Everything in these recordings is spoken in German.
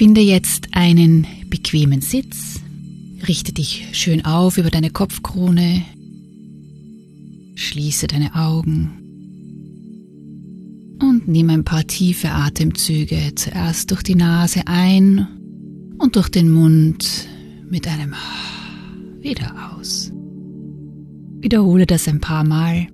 Finde jetzt einen bequemen Sitz, richte dich schön auf über deine Kopfkrone, schließe deine Augen. Und nimm ein paar tiefe Atemzüge zuerst durch die Nase ein und durch den Mund mit einem wieder aus. Wiederhole das ein paar Mal.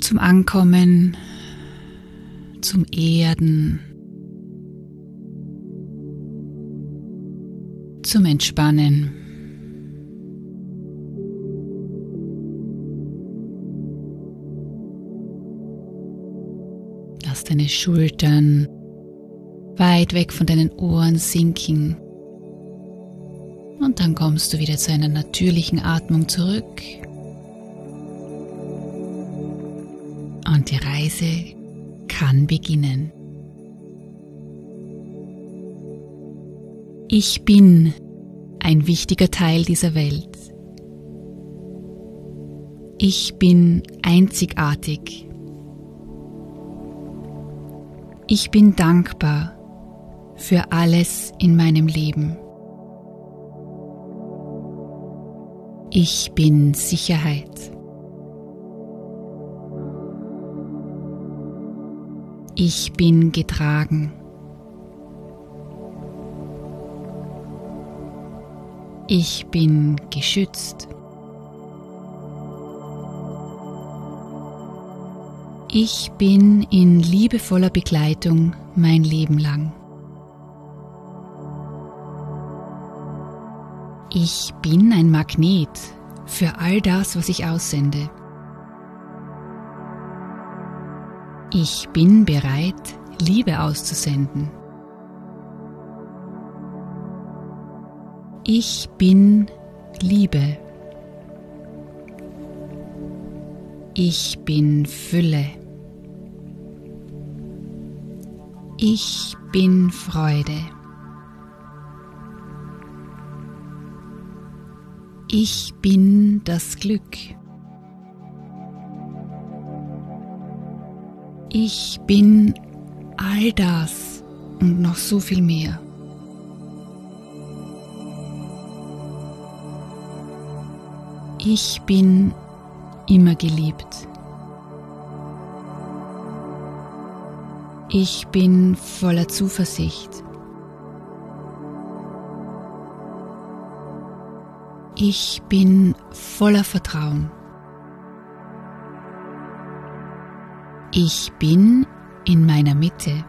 Zum Ankommen, zum Erden zum Entspannen. Lass deine Schultern weit weg von deinen Ohren sinken. Und dann kommst du wieder zu einer natürlichen Atmung zurück. Und die Reise kann beginnen. Ich bin ein wichtiger Teil dieser Welt. Ich bin einzigartig. Ich bin dankbar für alles in meinem Leben. Ich bin Sicherheit. Ich bin getragen. Ich bin geschützt. Ich bin in liebevoller Begleitung mein Leben lang. Ich bin ein Magnet für all das, was ich aussende. Ich bin bereit, Liebe auszusenden. Ich bin Liebe. Ich bin Fülle. Ich bin Freude. Ich bin das Glück. Ich bin all das und noch so viel mehr. Ich bin immer geliebt. Ich bin voller Zuversicht. Ich bin voller Vertrauen. Ich bin in meiner Mitte.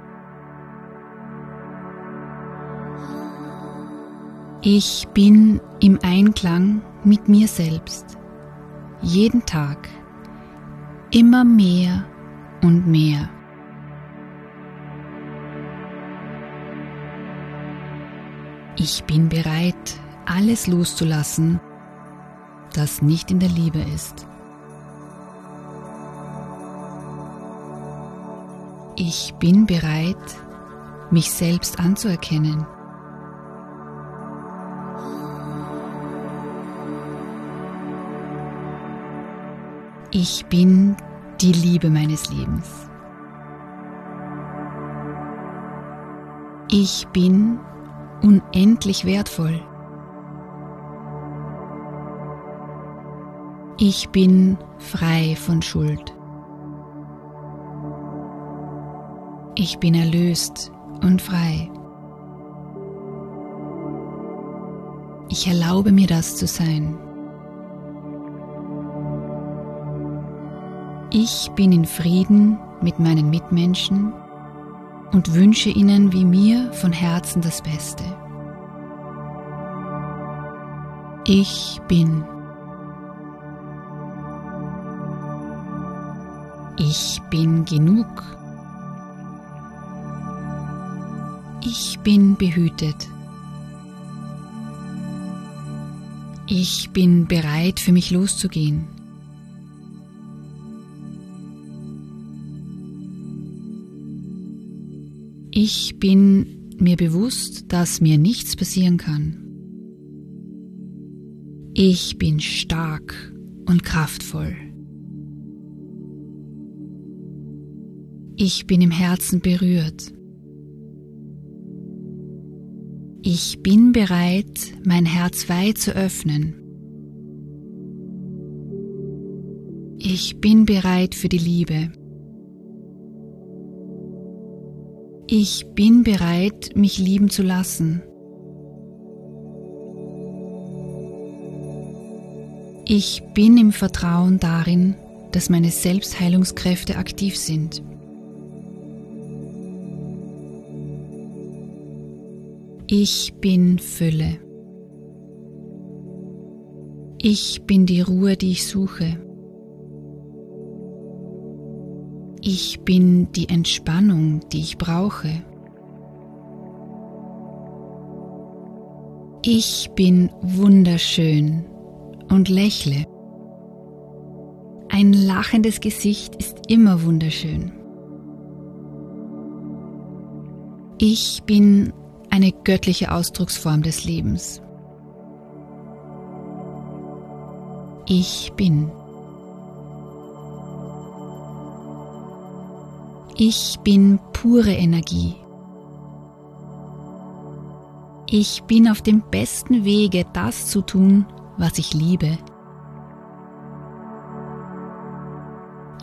Ich bin im Einklang mit mir selbst, jeden Tag, immer mehr und mehr. Ich bin bereit, alles loszulassen, das nicht in der Liebe ist. Ich bin bereit, mich selbst anzuerkennen. Ich bin die Liebe meines Lebens. Ich bin unendlich wertvoll. Ich bin frei von Schuld. Ich bin erlöst und frei. Ich erlaube mir das zu sein. Ich bin in Frieden mit meinen Mitmenschen und wünsche ihnen wie mir von Herzen das Beste. Ich bin. Ich bin genug. Ich bin behütet. Ich bin bereit, für mich loszugehen. Ich bin mir bewusst, dass mir nichts passieren kann. Ich bin stark und kraftvoll. Ich bin im Herzen berührt. Ich bin bereit, mein Herz weit zu öffnen. Ich bin bereit für die Liebe. Ich bin bereit, mich lieben zu lassen. Ich bin im Vertrauen darin, dass meine Selbstheilungskräfte aktiv sind. Ich bin Fülle. Ich bin die Ruhe, die ich suche. Ich bin die Entspannung, die ich brauche. Ich bin wunderschön und lächle. Ein lachendes Gesicht ist immer wunderschön. Ich bin eine göttliche Ausdrucksform des Lebens. Ich bin. Ich bin pure Energie. Ich bin auf dem besten Wege, das zu tun, was ich liebe.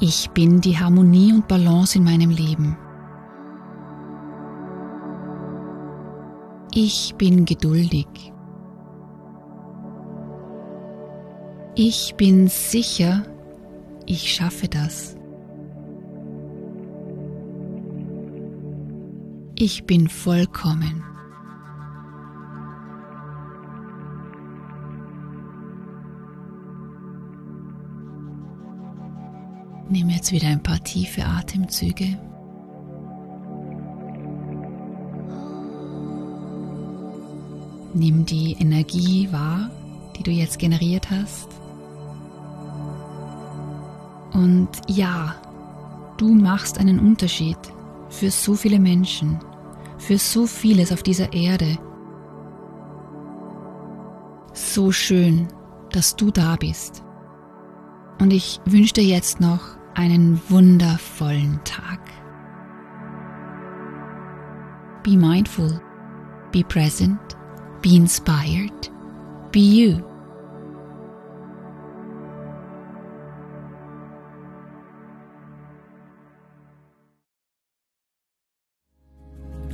Ich bin die Harmonie und Balance in meinem Leben. Ich bin geduldig. Ich bin sicher, ich schaffe das. Ich bin vollkommen. Nimm jetzt wieder ein paar tiefe Atemzüge. Nimm die Energie wahr, die du jetzt generiert hast. Und ja, du machst einen Unterschied für so viele Menschen, für so vieles auf dieser Erde. So schön, dass du da bist. Und ich wünsche dir jetzt noch einen wundervollen Tag. Be mindful, be present Be inspired. Be you.